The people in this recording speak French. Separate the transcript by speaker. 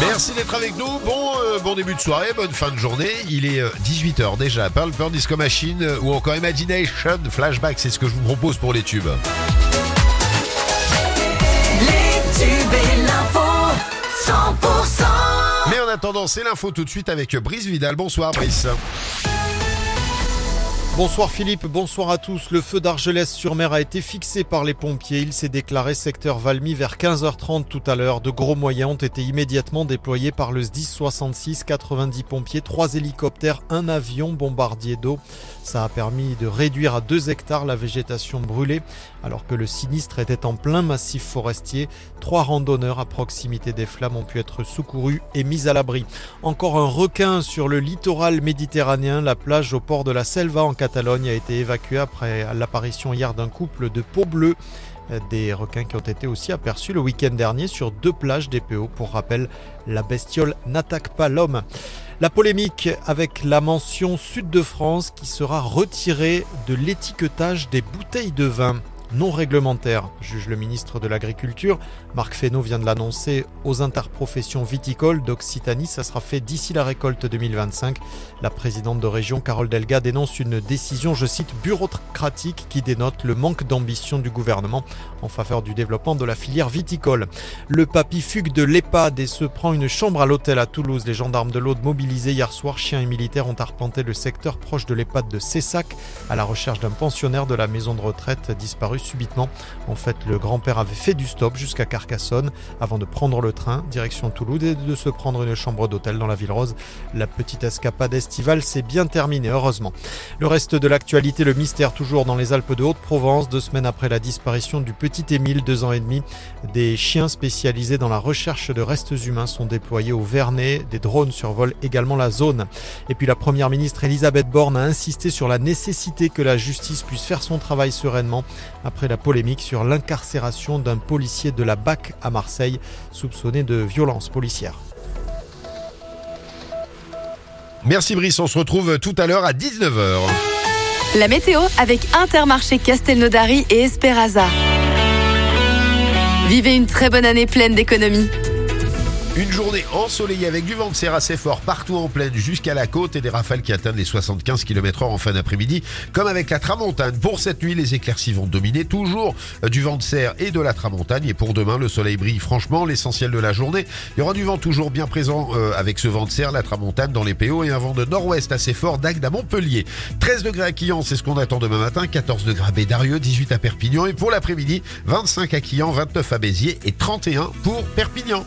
Speaker 1: Merci d'être avec nous. Bon, euh, bon début de soirée, bonne fin de journée. Il est 18h déjà. Pearl Pearl Disco Machine euh, ou encore Imagination Flashback, c'est ce que je vous propose pour les tubes.
Speaker 2: Les tubes et l'info 100%
Speaker 1: Mais en attendant, c'est l'info tout de suite avec Brice Vidal. Bonsoir Brice.
Speaker 3: Bonsoir Philippe, bonsoir à tous. Le feu d'Argelès-sur-Mer a été fixé par les pompiers. Il s'est déclaré secteur Valmy vers 15h30 tout à l'heure. De gros moyens ont été immédiatement déployés par le SDIS 66, 90 pompiers, 3 hélicoptères, un avion bombardier d'eau. Ça a permis de réduire à 2 hectares la végétation brûlée alors que le sinistre était en plein massif forestier. Trois randonneurs à proximité des flammes ont pu être secourus et mis à l'abri. Encore un requin sur le littoral méditerranéen. La plage au port de la Selva en Catalogne a été évacuée après l'apparition hier d'un couple de peaux bleues. Des requins qui ont été aussi aperçus le week-end dernier sur deux plages DPO. Pour rappel, la bestiole n'attaque pas l'homme. La polémique avec la mention Sud de France qui sera retirée de l'étiquetage des bouteilles de vin non réglementaire, juge le ministre de l'Agriculture. Marc Fesneau vient de l'annoncer aux interprofessions viticoles d'Occitanie. Ça sera fait d'ici la récolte 2025. La présidente de région, Carole Delga, dénonce une décision, je cite, bureaucratique qui dénote le manque d'ambition du gouvernement en faveur du développement de la filière viticole. Le papy fugue de l'EHPAD et se prend une chambre à l'hôtel à Toulouse. Les gendarmes de l'Aude mobilisés hier soir, chiens et militaires ont arpenté le secteur proche de l'EHPAD de Cessac à la recherche d'un pensionnaire de la maison de retraite disparu subitement. En fait, le grand-père avait fait du stop jusqu'à Carcassonne avant de prendre le train direction Toulouse et de se prendre une chambre d'hôtel dans la ville rose. La petite escapade estivale s'est bien terminée, heureusement. Le reste de l'actualité, le mystère toujours dans les Alpes de Haute-Provence, deux semaines après la disparition du petit Émile, deux ans et demi. Des chiens spécialisés dans la recherche de restes humains sont déployés au Vernet. Des drones survolent également la zone. Et puis la première ministre Elisabeth Borne a insisté sur la nécessité que la justice puisse faire son travail sereinement la polémique sur l'incarcération d'un policier de la BAC à Marseille soupçonné de violence policière.
Speaker 1: Merci Brice, on se retrouve tout à l'heure à 19h.
Speaker 4: La météo avec Intermarché Castelnaudary et Esperaza. Vivez une très bonne année pleine d'économies.
Speaker 1: Une journée ensoleillée avec du vent de serre assez fort partout en plaine jusqu'à la côte et des rafales qui atteignent les 75 km/h en fin d'après-midi, comme avec la tramontane. Pour cette nuit, les éclaircies vont dominer toujours euh, du vent de serre et de la tramontagne. Et pour demain, le soleil brille franchement l'essentiel de la journée. Il y aura du vent toujours bien présent euh, avec ce vent de serre, la tramontane dans les PO et un vent de nord-ouest assez fort d'Agde à Montpellier. 13 degrés à Quillan, c'est ce qu'on attend demain matin. 14 degrés à Bédarieux, 18 à Perpignan. Et pour l'après-midi, 25 à Quillan, 29 à Béziers et 31 pour Perpignan.